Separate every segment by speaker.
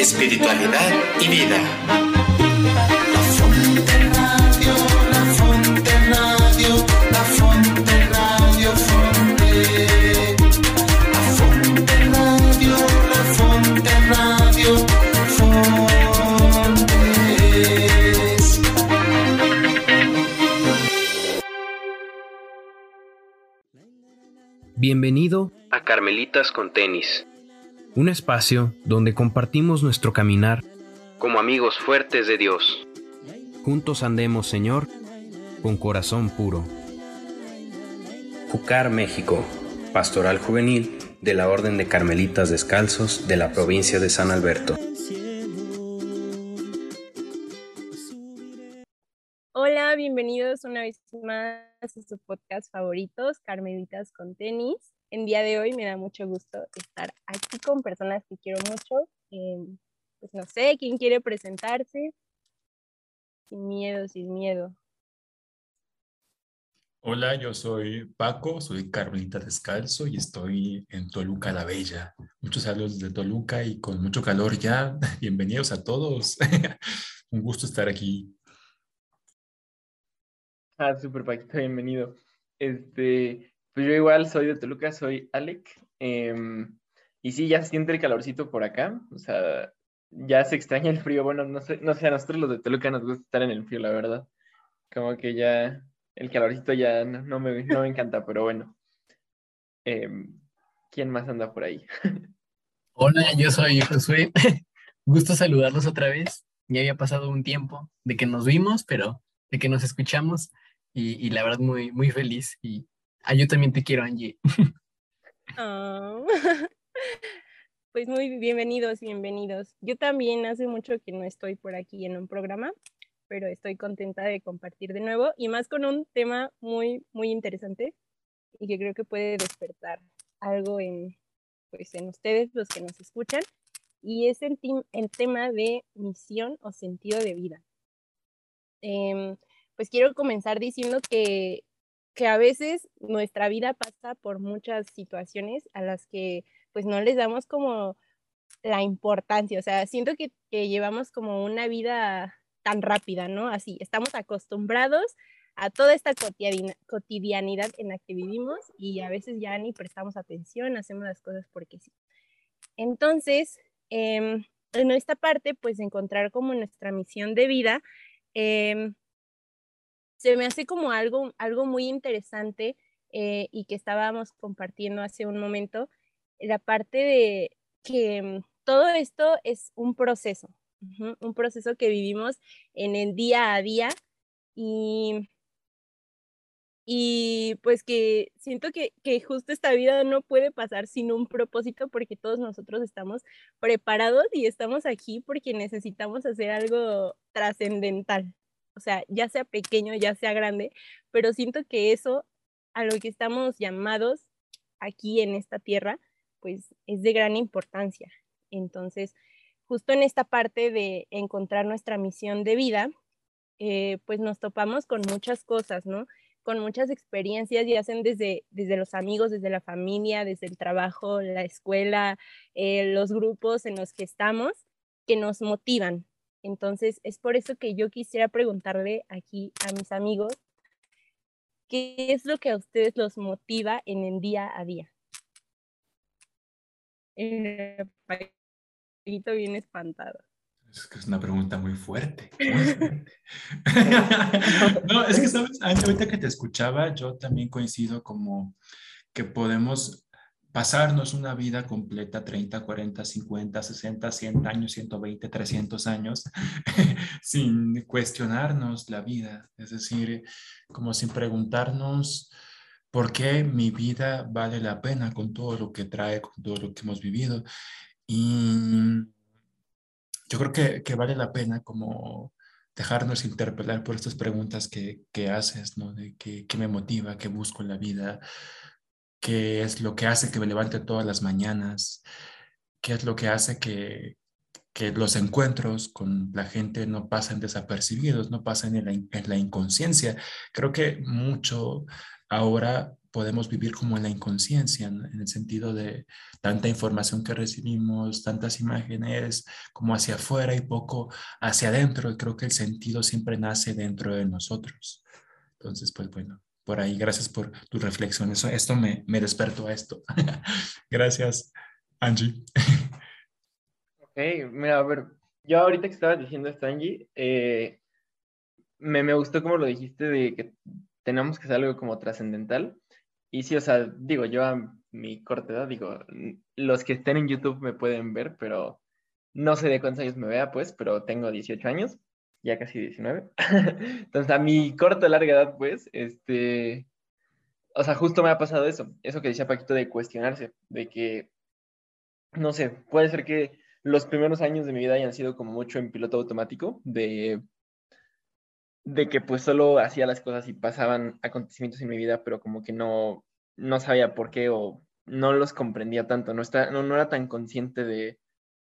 Speaker 1: espiritualidad y vida.
Speaker 2: La Fonte Radio, la Fonte Radio, la Fonte Radio, Fonte. La Fonte Radio, la Fonte Radio, Fontes.
Speaker 3: Bienvenido
Speaker 4: a Carmelitas con tenis,
Speaker 3: un espacio donde compartimos nuestro caminar.
Speaker 4: como amigos fuertes de Dios.
Speaker 3: Juntos andemos, Señor, con corazón puro. Jucar, México. Pastoral Juvenil de la Orden de Carmelitas Descalzos de la provincia de San Alberto.
Speaker 5: Hola, bienvenidos una vez más a su podcast favoritos, Carmelitas con tenis. En día de hoy me da mucho gusto estar aquí con personas que quiero mucho. Eh, pues no sé, ¿quién quiere presentarse? Sin miedo, sin miedo.
Speaker 6: Hola, yo soy Paco, soy Carmelita Descalzo y estoy en Toluca la Bella. Muchos saludos de Toluca y con mucho calor ya. Bienvenidos a todos. Un gusto estar aquí.
Speaker 7: Ah, súper Paquito, bienvenido. Este, pues yo igual soy de Toluca, soy Alec. em, y sí, ya se siente el calorcito por acá. O sea, ya se extraña el frío. Bueno, no sé, no sé, a nosotros los de Toluca nos gusta estar en el frío, la verdad. Como que ya el calorcito ya no, me, no me encanta, pero bueno. Em, ¿quién más anda por ahí?
Speaker 8: Hola, yo soy Josué. Gusto saludarlos otra vez. Ya había pasado un tiempo de que nos vimos, pero de que nos escuchamos y, y la verdad muy, muy feliz. Y ah, yo también te quiero, Angie.
Speaker 5: Ah, Pues muy bienvenidos, bienvenidos. Yo también hace mucho que no estoy por aquí en un programa, pero estoy contenta de compartir de nuevo y más con un tema muy, muy interesante y que creo que puede despertar algo en, pues, en ustedes, los que nos escuchan, y es el, el tema de misión o sentido de vida. Em, pues quiero comenzar diciendo que, que a veces nuestra vida pasa por muchas situaciones a las que pues no les damos como la importancia, o sea, siento que, llevamos como una vida tan rápida, ¿no? Así, estamos acostumbrados a toda esta cotidianidad en la que vivimos y a veces ya ni prestamos atención, hacemos las cosas porque sí. Entonces, em, en esta parte, pues encontrar como nuestra misión de vida, em, se me hace como algo, algo muy interesante eh, y que estábamos compartiendo hace un momento, la parte de que mm, todo esto es un proceso, un proceso que vivimos en el día a día y, y pues que siento que, que justo esta vida no puede pasar sin un propósito porque todos nosotros estamos preparados y estamos aquí porque necesitamos hacer algo trascendental, o sea, ya sea pequeño, ya sea grande, pero siento que eso a lo que estamos llamados aquí en esta tierra, pues es de gran importancia. Entonces, justo en esta parte de encontrar nuestra misión de vida, eh, pues nos topamos con muchas cosas, ¿no? Con muchas experiencias, ya sean desde, desde los amigos, desde la familia, desde el trabajo, la escuela, eh, los grupos en los que estamos, que nos motivan. Entonces, es por eso que yo quisiera preguntarle aquí a mis amigos, ¿qué es lo que a ustedes los motiva en el día a día? Eh, Paquito bien espantado.
Speaker 6: Es que es una pregunta muy fuerte. muy fuerte. no, es que, ¿sabes? Ahorita que te escuchaba, yo también coincido como que podemos pasarnos una vida completa, 30, 40, 50, 60, 100 años, 120, 300 años, sin cuestionarnos la vida. Es decir, como sin preguntarnos por qué mi vida vale la pena con todo lo que trae, con todo lo que hemos vivido. Y yo creo que, que vale la pena como dejarnos interpelar por estas preguntas que, que haces, ¿no? De qué, me motiva, qué busco en la vida, qué es lo que hace que me levante todas las mañanas, qué es lo que hace que, que los encuentros con la gente no pasan desapercibidos, no pasan en la, en la inconsciencia. Creo que mucho ahora podemos vivir como en la inconsciencia, en, el sentido de tanta información que recibimos, tantas imágenes como hacia afuera y poco hacia adentro. Creo que el sentido siempre nace dentro de nosotros. Entonces, pues bueno, por ahí, gracias por tu reflexión. Eso, esto me, me despertó a esto. gracias, Angie.
Speaker 7: ok, mira, a ver, yo ahorita que estabas diciendo esto, Angie, eh, me, me gustó como lo dijiste de que tenemos que hacer algo como trascendental. Y sí, o sea, digo, yo a mi corta edad, digo, los que estén en YouTube me pueden ver, pero no sé de cuántos años me vea, pues, pero tengo 18 años, ya casi 19. Entonces, a mi corta, larga edad, pues, este, o sea, justo me ha pasado eso, eso que decía Paquito de cuestionarse, de que, no sé, puede ser que los primeros años de mi vida hayan sido como mucho en piloto automático, de de que pues solo hacía las cosas y pasaban acontecimientos en mi vida, pero como que no, no sabía por qué o no los comprendía tanto, no, está, no, no era tan consciente de,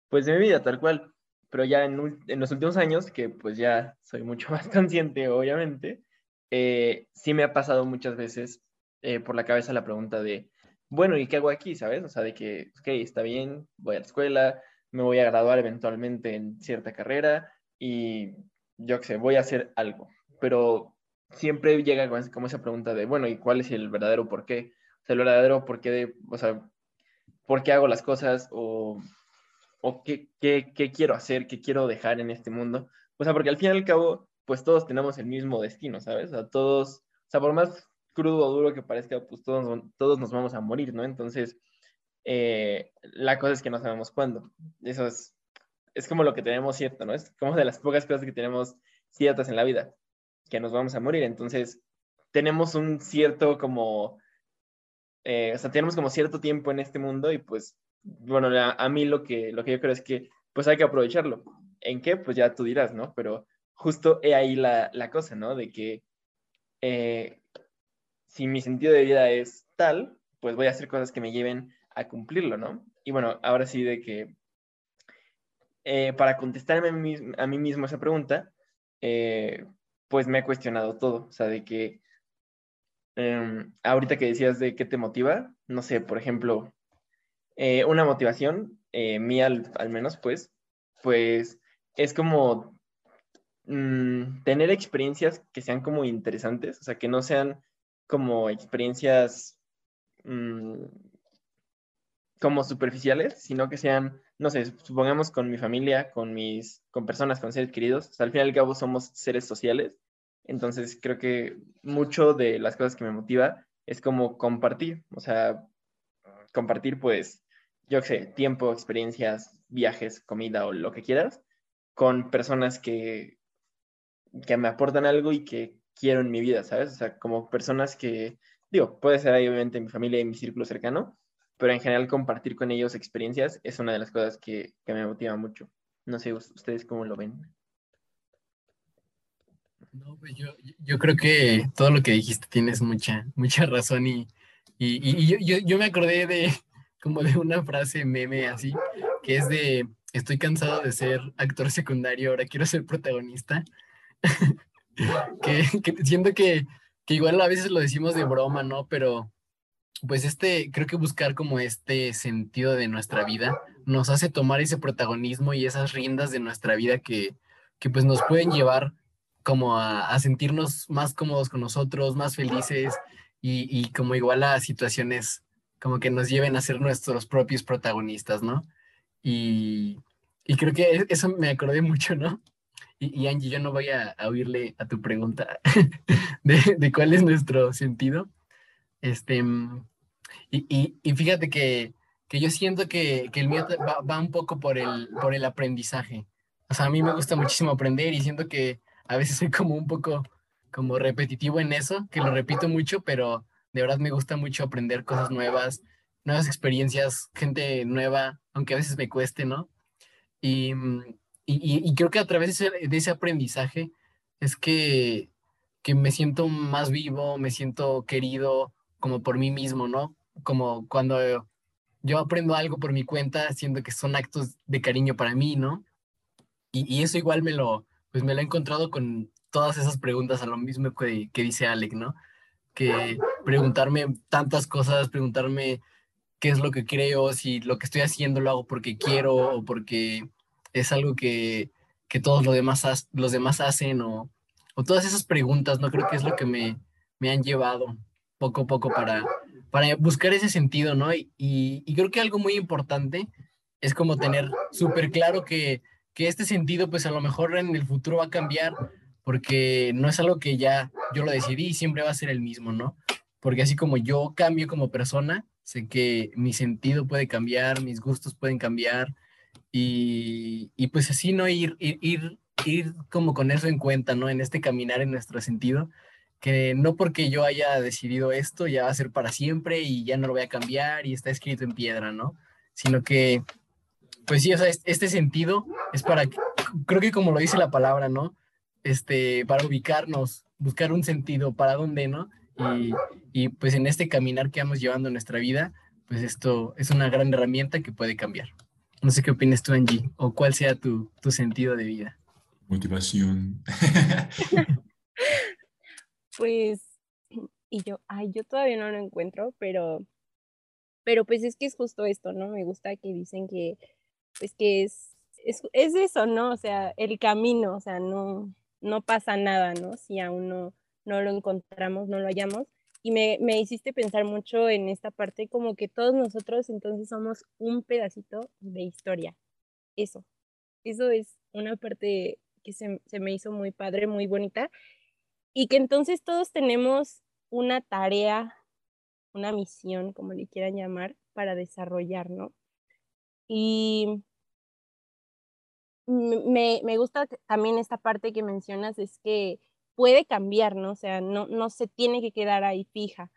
Speaker 7: pues de mi vida tal cual, pero ya en, los últimos años, que pues ya soy mucho más consciente, obviamente, eh, sí me ha pasado muchas veces eh, por la cabeza la pregunta de, bueno, ¿y qué hago aquí? ¿Sabes? O sea, de que, ok, está bien, voy a la escuela, me voy a graduar eventualmente en cierta carrera y yo qué sé, voy a hacer algo, pero siempre llega como esa pregunta de, bueno, ¿y cuál es el verdadero por qué? O sea, el verdadero por qué, de, o sea, ¿por qué hago las cosas? O, o qué, qué, quiero hacer, qué quiero dejar en este mundo. O sea, porque al fin y al cabo, pues todos tenemos el mismo destino, ¿sabes? O sea, todos, o sea, por más crudo o duro que parezca, pues todos, todos nos vamos a morir, ¿no? Entonces, eh, la cosa es que no sabemos cuándo. Eso es es como lo que tenemos cierto, ¿no? Es como de las pocas cosas que tenemos ciertas en la vida, que nos vamos a morir. Entonces, tenemos un cierto como, eh, o sea, tenemos como cierto tiempo en este mundo y pues, bueno, a, mí lo que, lo que yo creo es que pues hay que aprovecharlo. ¿En qué? Pues ya tú dirás, ¿no? Pero justo he ahí la, la cosa, ¿no? De que eh, si mi sentido de vida es tal, pues voy a hacer cosas que me lleven a cumplirlo, ¿no? Y bueno, ahora sí de que eh, para contestarme a mí, mismo esa pregunta, eh, pues me he cuestionado todo. O sea, de que em, ahorita que decías de qué te motiva, no sé, por ejemplo, eh, una motivación mía al, menos, pues, pues es como mm, tener experiencias que sean como interesantes, o sea, que no sean como experiencias mm, como superficiales, sino que sean no sé, supongamos con mi familia, con mis, con personas, con seres queridos, al fin y al cabo somos seres sociales, entonces creo que mucho de las cosas que me motiva es como compartir, o sea, compartir pues, yo qué sé, tiempo, experiencias, viajes, comida o lo que quieras, con personas que, que me aportan algo y que quiero en mi vida, ¿sabes? O sea, como personas que, digo, puede ser ahí obviamente mi familia y mi círculo cercano, pero en general compartir con ellos experiencias es una de las cosas que, que me motiva mucho. No sé, ustedes cómo lo ven.
Speaker 8: No, pues yo, yo, creo que todo lo que dijiste tienes mucha, mucha razón y, y, y yo, yo, yo, me acordé de como de una frase meme así, que es de, estoy cansado de ser actor secundario, ahora quiero ser protagonista. que, siento que, que igual a veces lo decimos de broma, ¿no? Pero pues este, creo que buscar como este sentido de nuestra vida nos hace tomar ese protagonismo y esas riendas de nuestra vida que, que pues nos pueden llevar como a, sentirnos más cómodos con nosotros, más felices y, y, como igual a situaciones como que nos lleven a ser nuestros propios protagonistas, ¿no? Y, y creo que e, eso me acordé mucho, ¿no? Y, y Angie, yo no voy a, oírle a tu pregunta de, de cuál es nuestro sentido, este, mm, y, y, fíjate que, que, yo siento que, que el mío va, va, un poco por el, por el aprendizaje. O sea, a mí me gusta muchísimo aprender y siento que a veces soy como un poco como repetitivo en eso, que lo repito mucho, pero de verdad me gusta mucho aprender cosas nuevas, nuevas experiencias, gente nueva, aunque a veces me cueste, ¿no? Y, mm, y, y creo que a través de ese, aprendizaje es que, que me siento más vivo, me siento querido, como por mí mismo, ¿no? Como cuando yo aprendo algo por mi cuenta, siento que son actos de cariño para mí, ¿no? y, eso igual me lo, pues me lo he encontrado con todas esas preguntas a lo mismo que, que dice Alec, ¿no? Que preguntarme tantas cosas, preguntarme qué es lo que creo, si lo que estoy haciendo lo hago porque quiero o porque es algo que, que todos los demás, los demás hacen o, o, todas esas preguntas, ¿no? Creo que es lo que me, me han llevado poco a poco para, para buscar ese sentido, ¿no? Y, y, creo que algo muy importante es como tener súper claro que, que este sentido, pues a lo mejor en el futuro va a cambiar, porque no es algo que ya yo lo decidí y siempre va a ser el mismo, ¿no? Porque así como yo cambio como persona, sé que mi sentido puede cambiar, mis gustos pueden cambiar y, pues así, ¿no? Ir, ir, ir, ir como con eso en cuenta, ¿no? En este caminar en nuestro sentido que no porque yo haya decidido esto ya va a ser para siempre y ya no lo voy a cambiar y está escrito en piedra, ¿no? Sino que, pues sí, o sea, este sentido es para, creo que como lo dice la palabra, ¿no? Este, para ubicarnos, buscar un sentido, para dónde, ¿no? Y, y pues en este caminar que vamos llevando en nuestra vida, pues esto es una gran herramienta que puede cambiar. No sé qué opinas tú, Angie, o cuál sea tu, tu sentido de vida.
Speaker 6: Motivación.
Speaker 5: Pues, y yo, ay, yo todavía no lo encuentro, pero, pero pues es que es justo esto, ¿no? Me gusta que dicen que, pues que es, es, es eso, ¿no? O sea, el camino, o sea, no, no pasa nada, ¿no? Si aún no, no lo encontramos, no lo hallamos. Y me, me hiciste pensar mucho en esta parte, como que todos nosotros entonces somos un pedacito de historia. Eso, eso es una parte que se, se me hizo muy padre, muy bonita y que entonces todos tenemos una tarea, una misión, como le quieran llamar, para desarrollar, ¿no? Y me, me gusta también esta parte que mencionas, es que puede cambiar, ¿no? O sea, no, no se tiene que quedar ahí fija.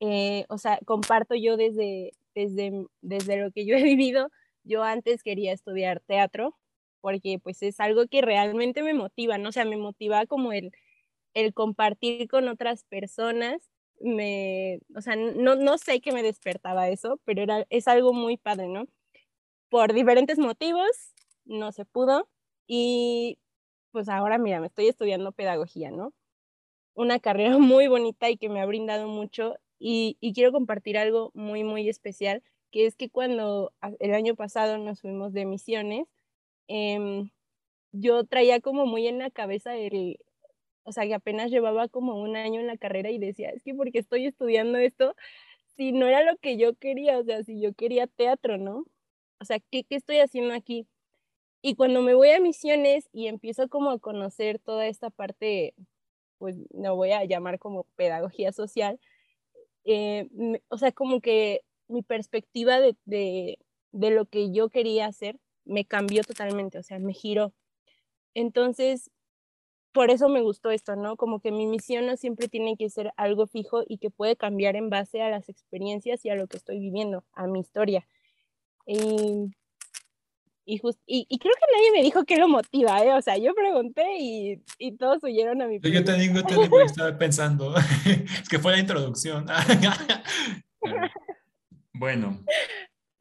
Speaker 5: Eh, o sea, comparto yo desde, desde, desde lo que yo he vivido, yo antes quería estudiar teatro, porque pues es algo que realmente me motiva, ¿no? O sea, me motiva como el, el compartir con otras personas, me, o sea, no, no sé qué me despertaba eso, pero era, es algo muy padre, ¿no? Por diferentes motivos, no se pudo y pues ahora, mira, me estoy estudiando pedagogía, ¿no? Una carrera muy bonita y que me ha brindado mucho y, y quiero compartir algo muy, muy especial, que es que cuando el año pasado nos fuimos de misiones, eh, yo traía como muy en la cabeza el, o sea, que apenas llevaba como un año en la carrera y decía, es que porque estoy estudiando esto, si no era lo que yo quería, o sea, si yo quería teatro, ¿no? O sea, ¿qué, qué estoy haciendo aquí? Y cuando me voy a misiones y empiezo como a conocer toda esta parte, pues no voy a llamar como pedagogía social, eh, o sea, como que mi perspectiva de, de, lo que yo quería hacer me cambió totalmente, o sea, me giró. Entonces, por eso me gustó esto, ¿no? Como que mi misión no siempre tiene que ser algo fijo y que puede cambiar en base a las experiencias y a lo que estoy viviendo, a mi historia. Y, y, creo que nadie me dijo qué lo motiva, ¿eh? O sea, yo pregunté y, y todos huyeron a mi
Speaker 6: pregunta. Yo te digo, te digo, estaba pensando, es que fue la introducción. bueno,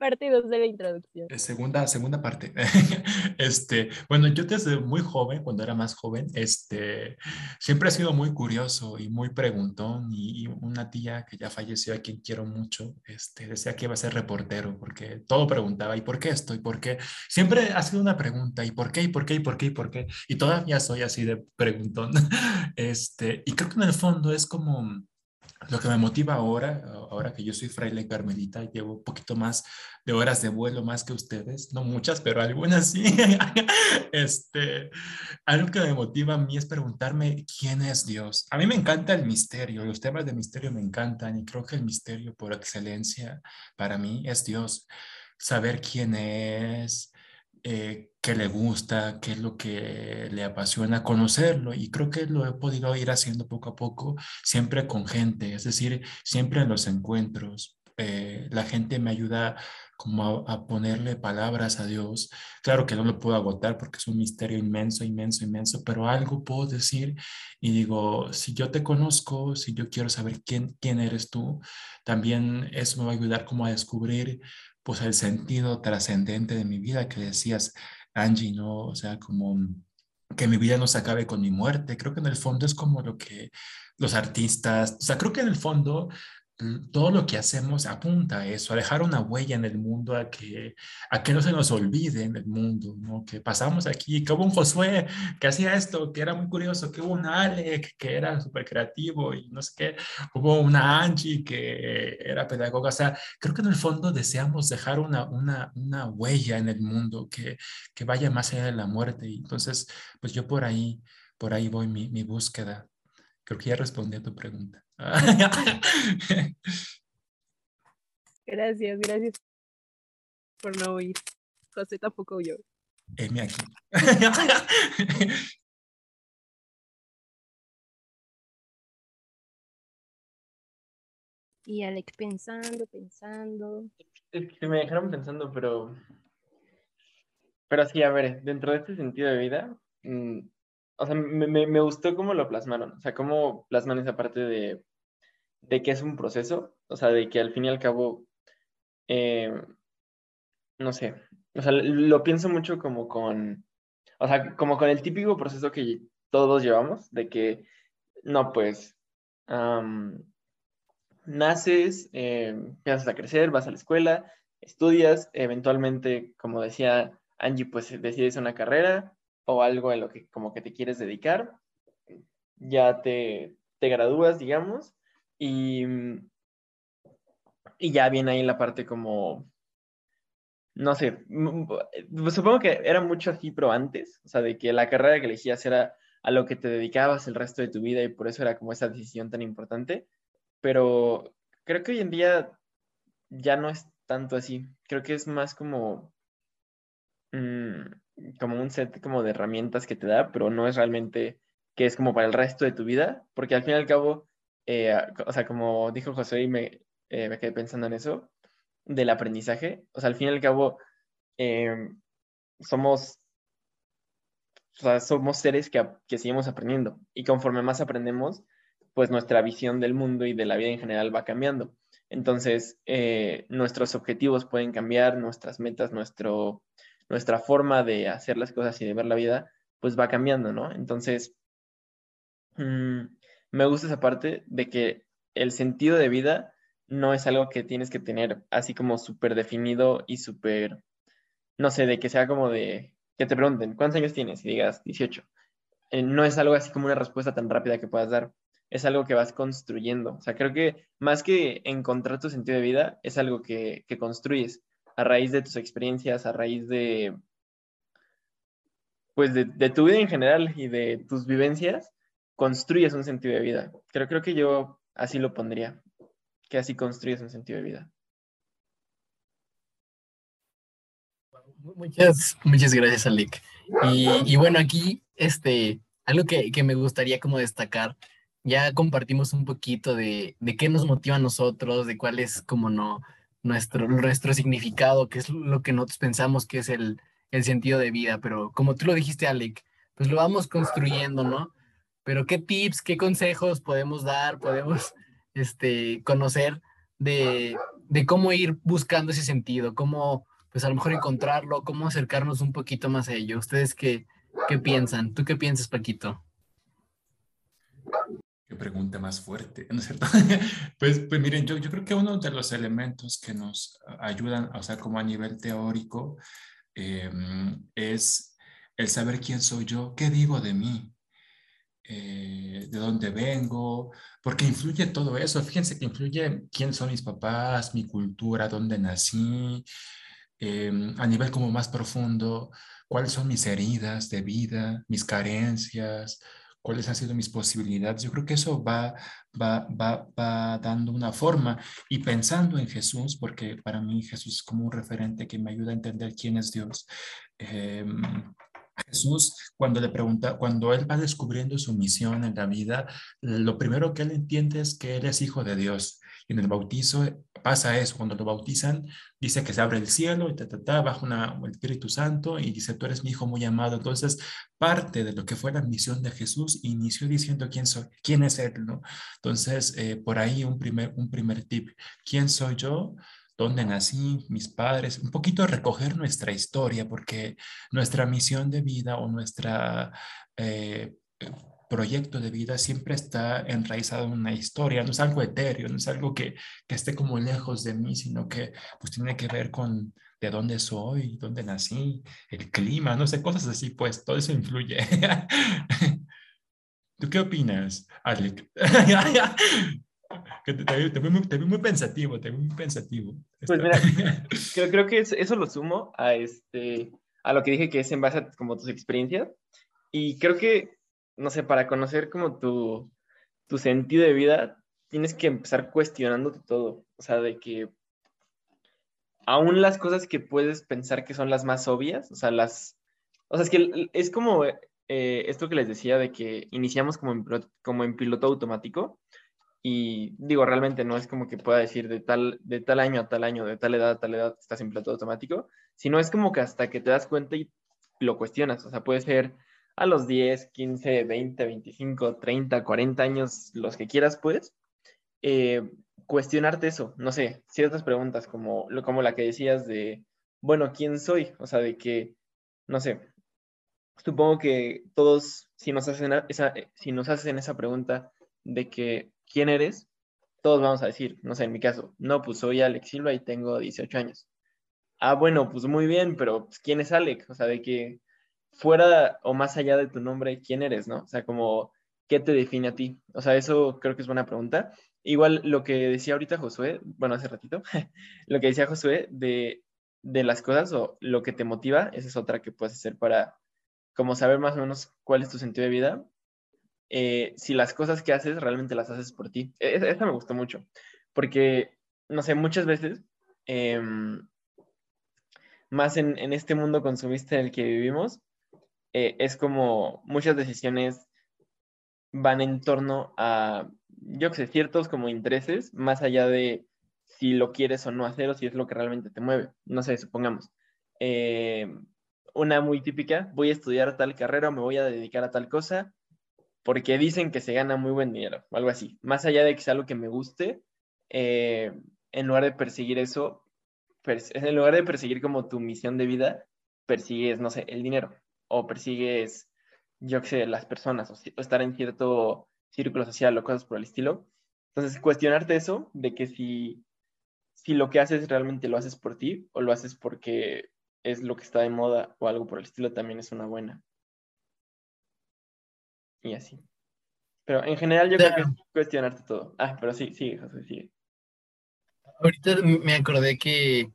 Speaker 5: partidos de la introducción.
Speaker 6: Eh, segunda, segunda parte. este, bueno, yo desde muy joven, cuando era más joven, este, siempre he sido muy curioso y muy preguntón y, una tía que ya falleció, a quien quiero mucho, este, decía que iba a ser reportero porque todo preguntaba, ¿y por qué esto? ¿Y por qué? Siempre ha sido una pregunta, ¿y por qué? ¿Y por qué? ¿Y por qué? ¿Y por qué? Y todavía soy así de preguntón. Este, y creo que en el fondo es como lo que me motiva ahora, ahora que yo soy fraile carmelita, llevo un poquito más de horas de vuelo más que ustedes, no muchas, pero algunas sí. este, algo que me motiva a mí es preguntarme quién es Dios. A mí me encanta el misterio, los temas de misterio me encantan y creo que el misterio por excelencia para mí es Dios. Saber quién es, eh, qué le gusta, qué es lo que le apasiona, conocerlo. Y creo que lo he podido ir haciendo poco a poco, siempre con gente, es decir, siempre en los encuentros. Eh, la gente me ayuda como a, ponerle palabras a Dios. Claro que no lo puedo agotar porque es un misterio inmenso, inmenso, inmenso, pero algo puedo decir y digo, si yo te conozco, si yo quiero saber quién, quién eres tú, también eso me va a ayudar como a descubrir pues el sentido trascendente de mi vida que decías, Angie, ¿no? O sea, como que mi vida no se acabe con mi muerte. Creo que en el fondo es como lo que los artistas, o sea, creo que en el fondo todo lo que hacemos apunta a eso, a dejar una huella en el mundo, a que, a que no se nos olvide en el mundo, ¿no? Que pasamos aquí, que hubo un Josué que hacía esto, que era muy curioso, que hubo un Alec que era súper creativo y no sé qué, hubo una Angie que era pedagoga, o sea, creo que en el fondo deseamos dejar una, una, una huella en el mundo que, que vaya más allá de la muerte y entonces, pues yo por ahí, por ahí voy mi, mi búsqueda. Creo que ya respondí a tu pregunta.
Speaker 5: Gracias, gracias por no oír. José tampoco huyó.
Speaker 6: Heme aquí.
Speaker 5: Y Alex pensando, pensando.
Speaker 7: Es que me dejaron pensando, pero. Pero sí, a ver, dentro de este sentido de vida, mm, o sea, me, me, me gustó cómo lo plasmaron. O sea, cómo plasman esa parte de, de que es un proceso. O sea, de que al fin y al cabo. eh, no sé. O sea, lo pienso mucho como con. O sea, como con el típico proceso que todos llevamos, de que, no, pues. am, naces, eh, empiezas a crecer, vas a la escuela, estudias, eventualmente, como decía Angie, pues decides una carrera o algo en lo que como que te quieres dedicar, ya te, te gradúas, digamos, y, y ya viene ahí la parte como, no sé, m- m- supongo que era mucho así, pero antes, o sea, de que la carrera que elegías era a lo que te dedicabas el resto de tu vida y por eso era como esa decisión tan importante pero creo que hoy en día ya no es tanto así. Creo que es más como, mm, como un set como de herramientas que te da, pero no es realmente que es como para el resto de tu vida, porque al fin y al cabo, eh, o sea, como dijo José y me, eh, me quedé pensando en eso, del aprendizaje, o sea, al fin y al cabo, eh, somos, o sea, somos seres que, que seguimos aprendiendo y conforme más aprendemos, pues nuestra visión del mundo y de la vida en general va cambiando. Entonces, eh, nuestros objetivos pueden cambiar, nuestras metas, nuestro, nuestra forma de hacer las cosas y de ver la vida, pues va cambiando, ¿no? Entonces, mm, me gusta esa parte de que el sentido de vida no es algo que tienes que tener así como súper definido y súper, no sé, de que sea como de, que te pregunten, ¿cuántos años tienes? Y digas, 18. Eh, no es algo así como una respuesta tan rápida que puedas dar es algo que vas construyendo. O sea, creo que más que encontrar tu sentido de vida, es algo que, que construyes a raíz de tus experiencias, a raíz de, pues de, tu vida en general y de tus vivencias, construyes un sentido de vida. Creo, creo que yo así lo pondría, que así construyes un sentido de vida.
Speaker 8: Muchas, muchas gracias, Alec. Y, y bueno, aquí, este, algo que, que me gustaría como destacar, ya compartimos un poquito de, de qué nos motiva a nosotros, de cuál es como no, nuestro, nuestro significado, qué es lo que nosotros pensamos que es el, el sentido de vida, pero como tú lo dijiste, Alec, pues lo vamos construyendo, ¿no? Pero qué tips, qué consejos podemos dar, podemos este, conocer de, de cómo ir buscando ese sentido, cómo pues a lo mejor encontrarlo, cómo acercarnos un poquito más a ello. ¿Ustedes qué, qué piensan? ¿Tú qué piensas, Paquito?
Speaker 6: Qué pregunta más fuerte, ¿no es cierto? Pues, pues miren, yo, yo creo que uno de los elementos que nos ayudan, o sea, como a nivel teórico, eh, es el saber quién soy yo, qué digo de mí, eh, de dónde vengo, porque influye todo eso. Fíjense que influye quién son mis papás, mi cultura, dónde nací, eh, a nivel como más profundo, cuáles son mis heridas de vida, mis carencias, cuáles han sido mis posibilidades. Yo creo que eso va, va, va, va dando una forma y pensando en Jesús, porque para mí Jesús es como un referente que me ayuda a entender quién es Dios. Eh, Jesús, cuando le pregunta, cuando él va descubriendo su misión en la vida, lo primero que él entiende es que él es hijo de Dios. Y en el bautizo pasa eso, cuando lo bautizan, dice que se abre el cielo y ta, ta, ta, baja una, el Espíritu Santo y dice, tú eres mi hijo muy amado. Entonces, parte de lo que fue la misión de Jesús inició diciendo quién soy, quién es él, ¿no? Entonces, eh, por ahí un primer, un primer tip, ¿quién soy yo? dónde nací, mis padres, un poquito recoger nuestra historia, porque nuestra misión de vida o nuestra eh, proyecto de vida siempre está enraizado en una historia, no es algo etéreo, no es algo que, que esté como lejos de mí, sino que pues tiene que ver con de dónde soy, dónde nací, el clima, no sé, cosas así, pues todo eso influye. ¿Tú qué opinas, Alec? te, te, vi muy, pensativo, te vi muy pensativo.
Speaker 7: Pues mira, creo, creo que eso, lo sumo a, este, a lo que dije que es en base a como tus experiencias. Y creo que, no sé, para conocer como tu, tu sentido de vida, tienes que empezar cuestionándote todo. O sea, de que aún las cosas que puedes pensar que son las más obvias, o sea, las... O sea, es que es como eh, esto que les decía de que iniciamos como en, como en piloto automático y digo, realmente no es como que pueda decir de tal, de tal año a tal año, de tal edad a tal edad estás en piloto automático, sino es como que hasta que te das cuenta y lo cuestionas, o sea, puede ser a los 10, 15, 20, 25, 30, 40 años, los que quieras, pues, eh, cuestionarte eso, no sé, ciertas preguntas como, como la que decías de, bueno, ¿quién soy? O sea, de que, no sé, supongo que todos, si nos hacen esa, si nos hacen esa pregunta de que, ¿quién eres? Todos vamos a decir, no sé, en mi caso, no, pues soy Alex Silva y tengo 18 años. Ah, bueno, pues muy bien, pero pues, ¿quién es Alex? O sea, de que fuera o más allá de tu nombre, ¿quién eres, no? O sea, como, ¿qué te define a ti? O sea, eso creo que es buena pregunta. Igual lo que decía ahorita Josué, bueno, hace ratito, lo que decía Josué de, las cosas o lo que te motiva, esa es otra que puedes hacer para como saber más o menos cuál es tu sentido de vida. Eh, si las cosas que haces realmente las haces por ti. E, e, esta me gustó mucho, porque, no sé, muchas veces, em, más en, este mundo consumista en el que vivimos, eh, es como muchas decisiones van en torno a yo que sé, ciertos como intereses, más allá de si lo quieres o no hacer o si es lo que realmente te mueve. No sé, supongamos. Eh, una muy típica, voy a estudiar tal carrera me voy a dedicar a tal cosa porque dicen que se gana muy buen dinero o algo así. Más allá de que sea algo que me guste, eh, en lugar de perseguir eso, en lugar de perseguir como tu misión de vida, persigues, no sé, el dinero o persigues, yo que sé, las personas o estar en cierto círculo social o cosas por el estilo. Entonces, cuestionarte eso, de que si, si lo que haces realmente lo haces por ti o lo haces porque es lo que está de moda o algo por el estilo, también es una buena. Y así. Pero en general yo creo que es cuestionarte todo. Ah, pero sí, sigue, José, sigue.
Speaker 8: Ahorita me acordé que,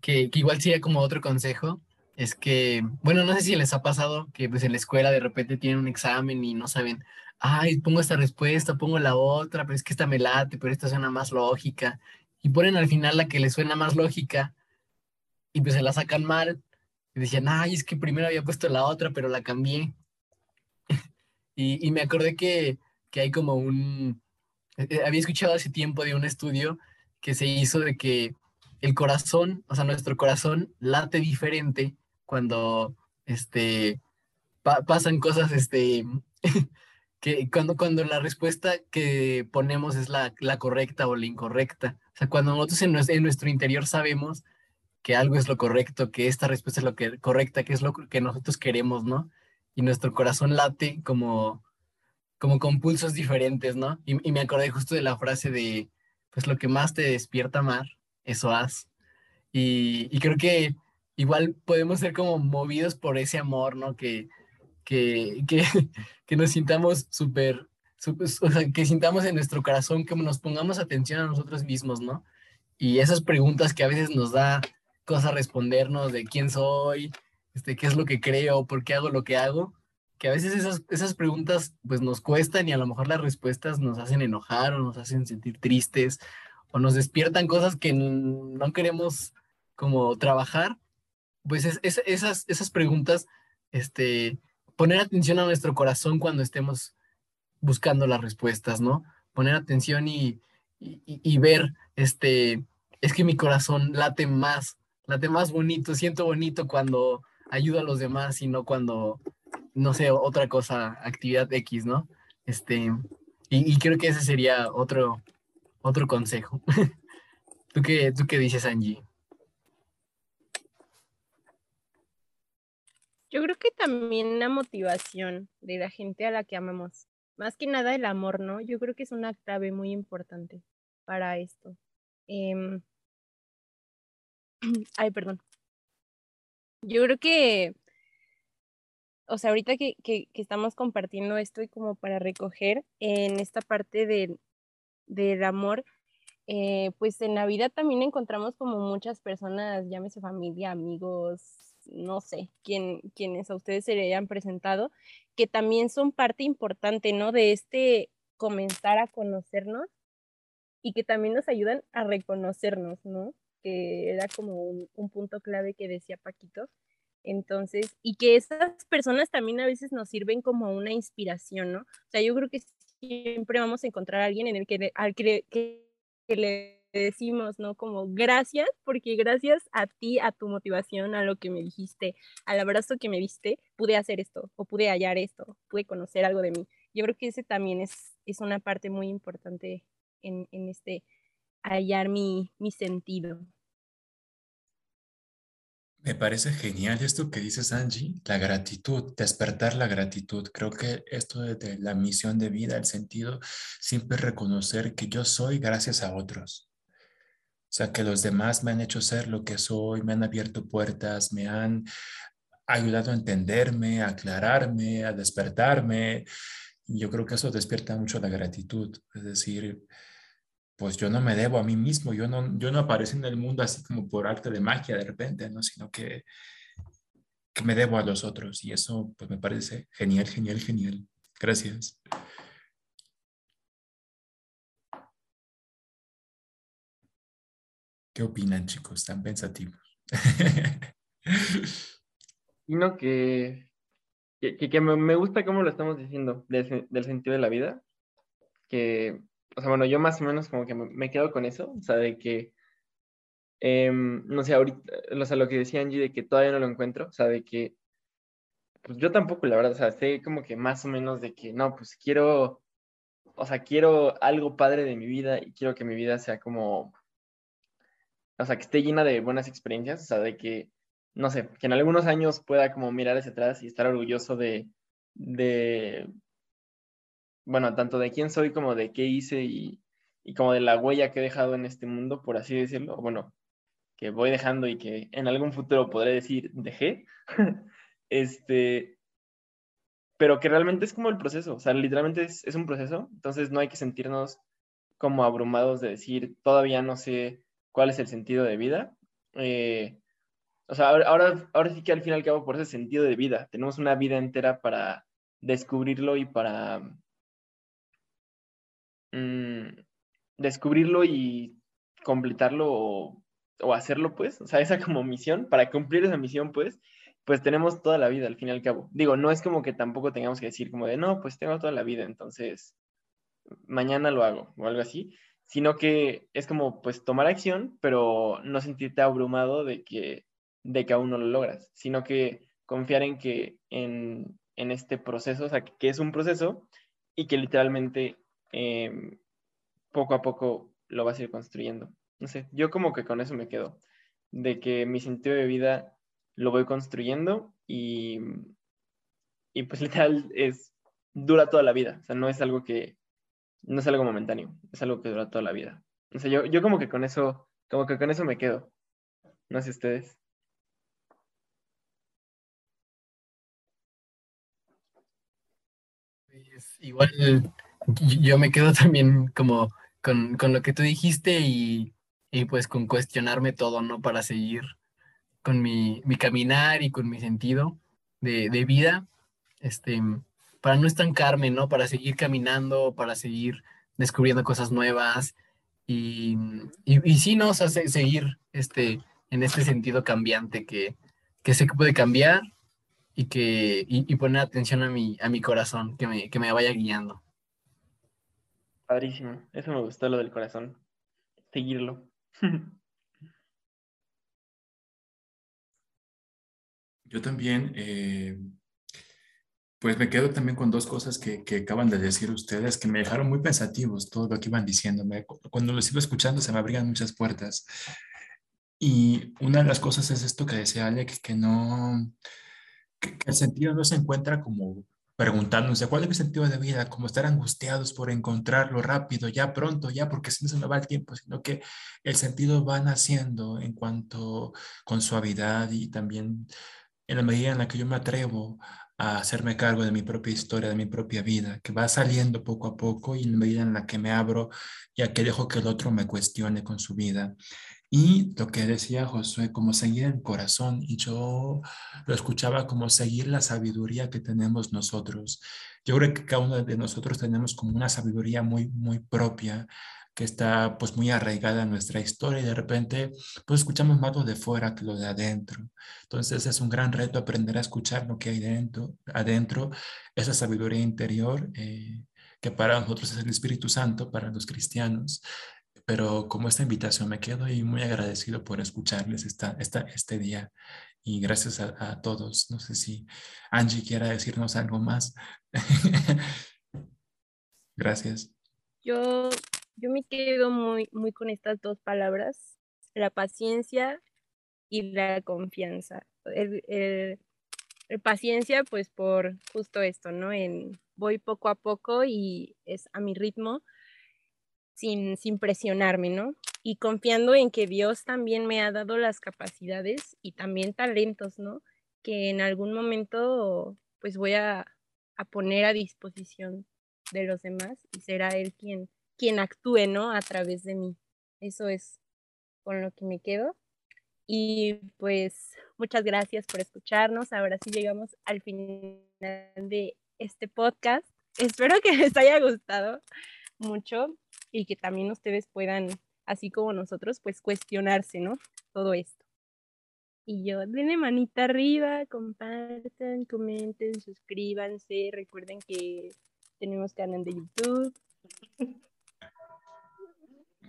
Speaker 8: que, que igual sería como otro consejo, es que, bueno, no sé si les ha pasado que pues en la escuela de repente tienen un examen y no saben, ay, pongo esta respuesta, pongo la otra, pero es que esta me late, pero esta suena más lógica. Y ponen al final la que les suena más lógica y pues se la sacan mal. Y decían, ay, es que primero había puesto la otra, pero la cambié. y, y, me acordé que, que hay como un... Eh, eh, había escuchado hace tiempo de un estudio que se hizo de que el corazón, o sea, nuestro corazón late diferente cuando este, pasan cosas este, que cuando, cuando la respuesta que ponemos es la, la correcta o la incorrecta. O sea, cuando nosotros en, en, nuestro interior sabemos que algo es lo correcto, que esta respuesta es lo que, correcta, que es lo que nosotros queremos, ¿no? Y nuestro corazón late como, como con pulsos diferentes, ¿no? Y, y me acordé justo de la frase de, pues lo que más te despierta amar, eso haz. Y, y creo que igual podemos ser como movidos por ese amor, ¿no? Que, que, que, nos sintamos súper, o sea, que sintamos en nuestro corazón, que nos pongamos atención a nosotros mismos, ¿no? Y esas preguntas que a veces nos da cosa respondernos de quién soy, este, qué es lo que creo, por qué hago lo que hago, que a veces esas, esas preguntas pues nos cuestan y a lo mejor las respuestas nos hacen enojar o nos hacen sentir tristes o nos despiertan cosas que no queremos como trabajar, pues es, esas, esas preguntas este, poner atención a nuestro corazón cuando estemos buscando las respuestas, ¿no? Poner atención y, y, ver, este, es que mi corazón late más, late más bonito, siento bonito cuando ayudo a los demás y no cuando, no sé, otra cosa, actividad X, ¿no? Este, y, creo que ese sería otro, otro consejo. ¿Tú qué, ¿Tú qué dices, Angie?
Speaker 5: Yo creo que también la motivación de la gente a la que amamos. Más que nada el amor, ¿no? Yo creo que es una clave muy importante para esto. Em, Ay, perdón. Yo creo que, o sea, ahorita que, que, estamos compartiendo esto y como para recoger en esta parte del, del amor, eh, pues en la vida también encontramos como muchas personas, llámese familia, amigos, no sé, quién, quienes a ustedes se le hayan presentado, que también son parte importante, ¿no? De este comenzar a conocernos y que también nos ayudan a reconocernos, ¿no? Que era como un, un punto clave que decía Paquito. Entonces, y que esas personas también a veces nos sirven como una inspiración, ¿no? O sea, yo creo que siempre vamos a encontrar a alguien en el que, al que, que, que le decimos, ¿no? Como gracias, porque gracias a ti, a tu motivación, a lo que me dijiste, al abrazo que me diste, pude hacer esto, o pude hallar esto, pude conocer algo de mí. Yo creo que ese también es, es una parte muy importante en, en este hallar mi, mi sentido.
Speaker 6: Me parece genial esto que dices, Angie, la gratitud, despertar la gratitud. Creo que esto de, la misión de vida, el sentido, siempre reconocer que yo soy gracias a otros. O sea, que los demás me han hecho ser lo que soy, me han abierto puertas, me han ayudado a entenderme, a aclararme, a despertarme. Yo creo que eso despierta mucho la gratitud. Es decir, pues yo no me debo a mí mismo, yo no, yo no aparecí en el mundo así como por arte de magia de repente, ¿no? Sino que, que me debo a los otros y eso pues me parece genial, genial, genial. Gracias. ¿Qué opinan chicos? ¿Están pensativos?
Speaker 7: Sino que, que, que me, gusta cómo lo estamos diciendo, del, sentido de la vida, que o sea, bueno, yo más o menos como que me, quedo con eso, o sea, de que, eh, no sé, ahorita, o sea, lo que decía Angie de que todavía no lo encuentro, o sea, de que, pues yo tampoco, la verdad, o sea, sé como que más o menos de que, no, pues quiero, o sea, quiero algo padre de mi vida y quiero que mi vida sea como, o sea, que esté llena de buenas experiencias, o sea, de que, no sé, que en algunos años pueda como mirar hacia atrás y estar orgulloso de, de bueno, tanto de quién soy como de qué hice y, y, como de la huella que he dejado en este mundo, por así decirlo, bueno, que voy dejando y que en algún futuro podré decir dejé, este, pero que realmente es como el proceso, o sea, literalmente es, es, un proceso, entonces no hay que sentirnos como abrumados de decir, todavía no sé cuál es el sentido de vida. Eh, o sea, ahora, ahora, sí que al fin y al cabo por ese sentido de vida, tenemos una vida entera para descubrirlo y para mmm, descubrirlo y completarlo o, o, hacerlo, pues, o sea, esa como misión, para cumplir esa misión, pues, pues tenemos toda la vida al fin y al cabo. Digo, no es como que tampoco tengamos que decir como de, no, pues tengo toda la vida, entonces mañana lo hago o algo así, sino que es como, pues, tomar acción, pero no sentirte abrumado de que, de que aún no lo logras, sino que confiar en que en, en este proceso, o sea, que, es un proceso y que literalmente eh, poco a poco lo vas a ir construyendo. No sé, yo como que con eso me quedo, de que mi sentido de vida lo voy construyendo y, y pues literal es, dura toda la vida, o sea, no es algo que, no es algo momentáneo, es algo que dura toda la vida. O sea, yo, yo como que con eso, como que con eso me quedo. No sé ustedes.
Speaker 8: Pues igual yo me quedo también como con, con lo que tú dijiste y, y, pues con cuestionarme todo, ¿no? Para seguir con mi, mi caminar y con mi sentido de, de, vida, este, para no estancarme, ¿no? Para seguir caminando, para seguir descubriendo cosas nuevas y, y, y sí, ¿no? O sea, seguir este, en este sentido cambiante que, que sé que puede cambiar y, que, y, y poner atención a mi, a mi corazón, que me, que me vaya guiando.
Speaker 7: Padrísimo. Eso me gustó lo del corazón. Seguirlo.
Speaker 6: Yo también, eh, Pues me quedo también con dos cosas que, que, acaban de decir ustedes que me dejaron muy pensativos todo lo que iban diciéndome. Cuando los iba escuchando se me abrían muchas puertas. Y una de las cosas es esto que decía Alec, que no, que, el sentido no se encuentra como preguntándose cuál es el sentido de vida, como estar angustiados por encontrarlo rápido, ya pronto, ya, porque si no se me va el tiempo, sino que el sentido va naciendo en cuanto con suavidad y también en la medida en la que yo me atrevo a hacerme cargo de mi propia historia, de mi propia vida, que va saliendo poco a poco y en la medida en la que me abro, ya que dejo que el otro me cuestione con su vida. Y lo que decía Josué, como seguir el corazón, y yo lo escuchaba como seguir la sabiduría que tenemos nosotros. Yo creo que cada uno de nosotros tenemos como una sabiduría muy, muy propia, que está pues muy arraigada en nuestra historia y de repente pues escuchamos más lo de fuera que lo de adentro. Entonces es un gran reto aprender a escuchar lo que hay dentro, adentro, esa sabiduría interior eh, que para nosotros es el Espíritu Santo, para los cristianos. Pero como esta invitación me quedo y muy agradecido por escucharles esta, esta, este día y gracias a, a todos. No sé si Angie quiera decirnos algo más. gracias.
Speaker 5: Yo yo me quedo muy, muy con estas dos palabras, la paciencia y la confianza. El, paciencia, pues por justo esto, ¿no? En voy poco a poco y es a mi ritmo, sin, sin presionarme, ¿no? Y confiando en que Dios también me ha dado las capacidades y también talentos, ¿no? Que en algún momento, pues voy a, a poner a disposición de los demás y será Él quien quien actúe, ¿no? A través de mí. Eso es con lo que me quedo. Y pues muchas gracias por escucharnos. Ahora sí llegamos al final de este podcast. Espero que les haya gustado mucho y que también ustedes puedan, así como nosotros, pues cuestionarse, ¿no? Todo esto. Y yo, denle manita arriba, compartan, comenten, suscríbanse. Recuerden que tenemos canal de YouTube.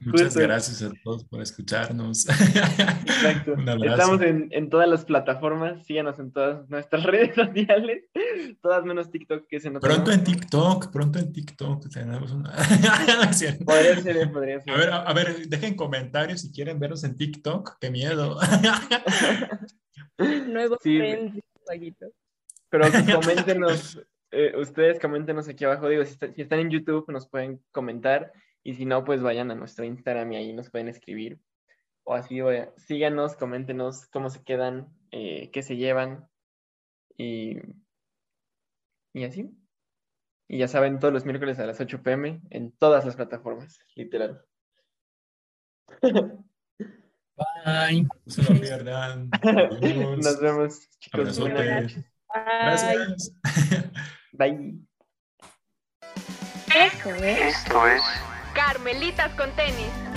Speaker 6: Muchas gracias a todos por escucharnos. Exacto.
Speaker 7: Estamos en, en, todas las plataformas, síganos en todas nuestras redes sociales, todas menos TikTok que se nos
Speaker 6: Pronto en TikTok, pronto en TikTok tenemos una...
Speaker 7: podría ser, podría ser.
Speaker 6: A ver, a, ver, dejen comentarios si quieren vernos en TikTok, qué miedo.
Speaker 5: Nuevo sí.
Speaker 7: Pero coméntenos, eh, ustedes coméntenos aquí abajo, digo, si, si están en YouTube nos pueden comentar y si no, pues vayan a nuestro Instagram y ahí nos pueden escribir. O así, síganos, coméntenos cómo se quedan, eh, qué se llevan. Y, y así. Y ya saben, todos los miércoles a las 8 pm en todas las plataformas, literal.
Speaker 6: Bye. se lo pierdan.
Speaker 7: Nos vemos, chicos.
Speaker 6: Gracias.
Speaker 7: Bye.
Speaker 5: Esto
Speaker 4: es. Esto es.
Speaker 5: Carmelitas con tenis.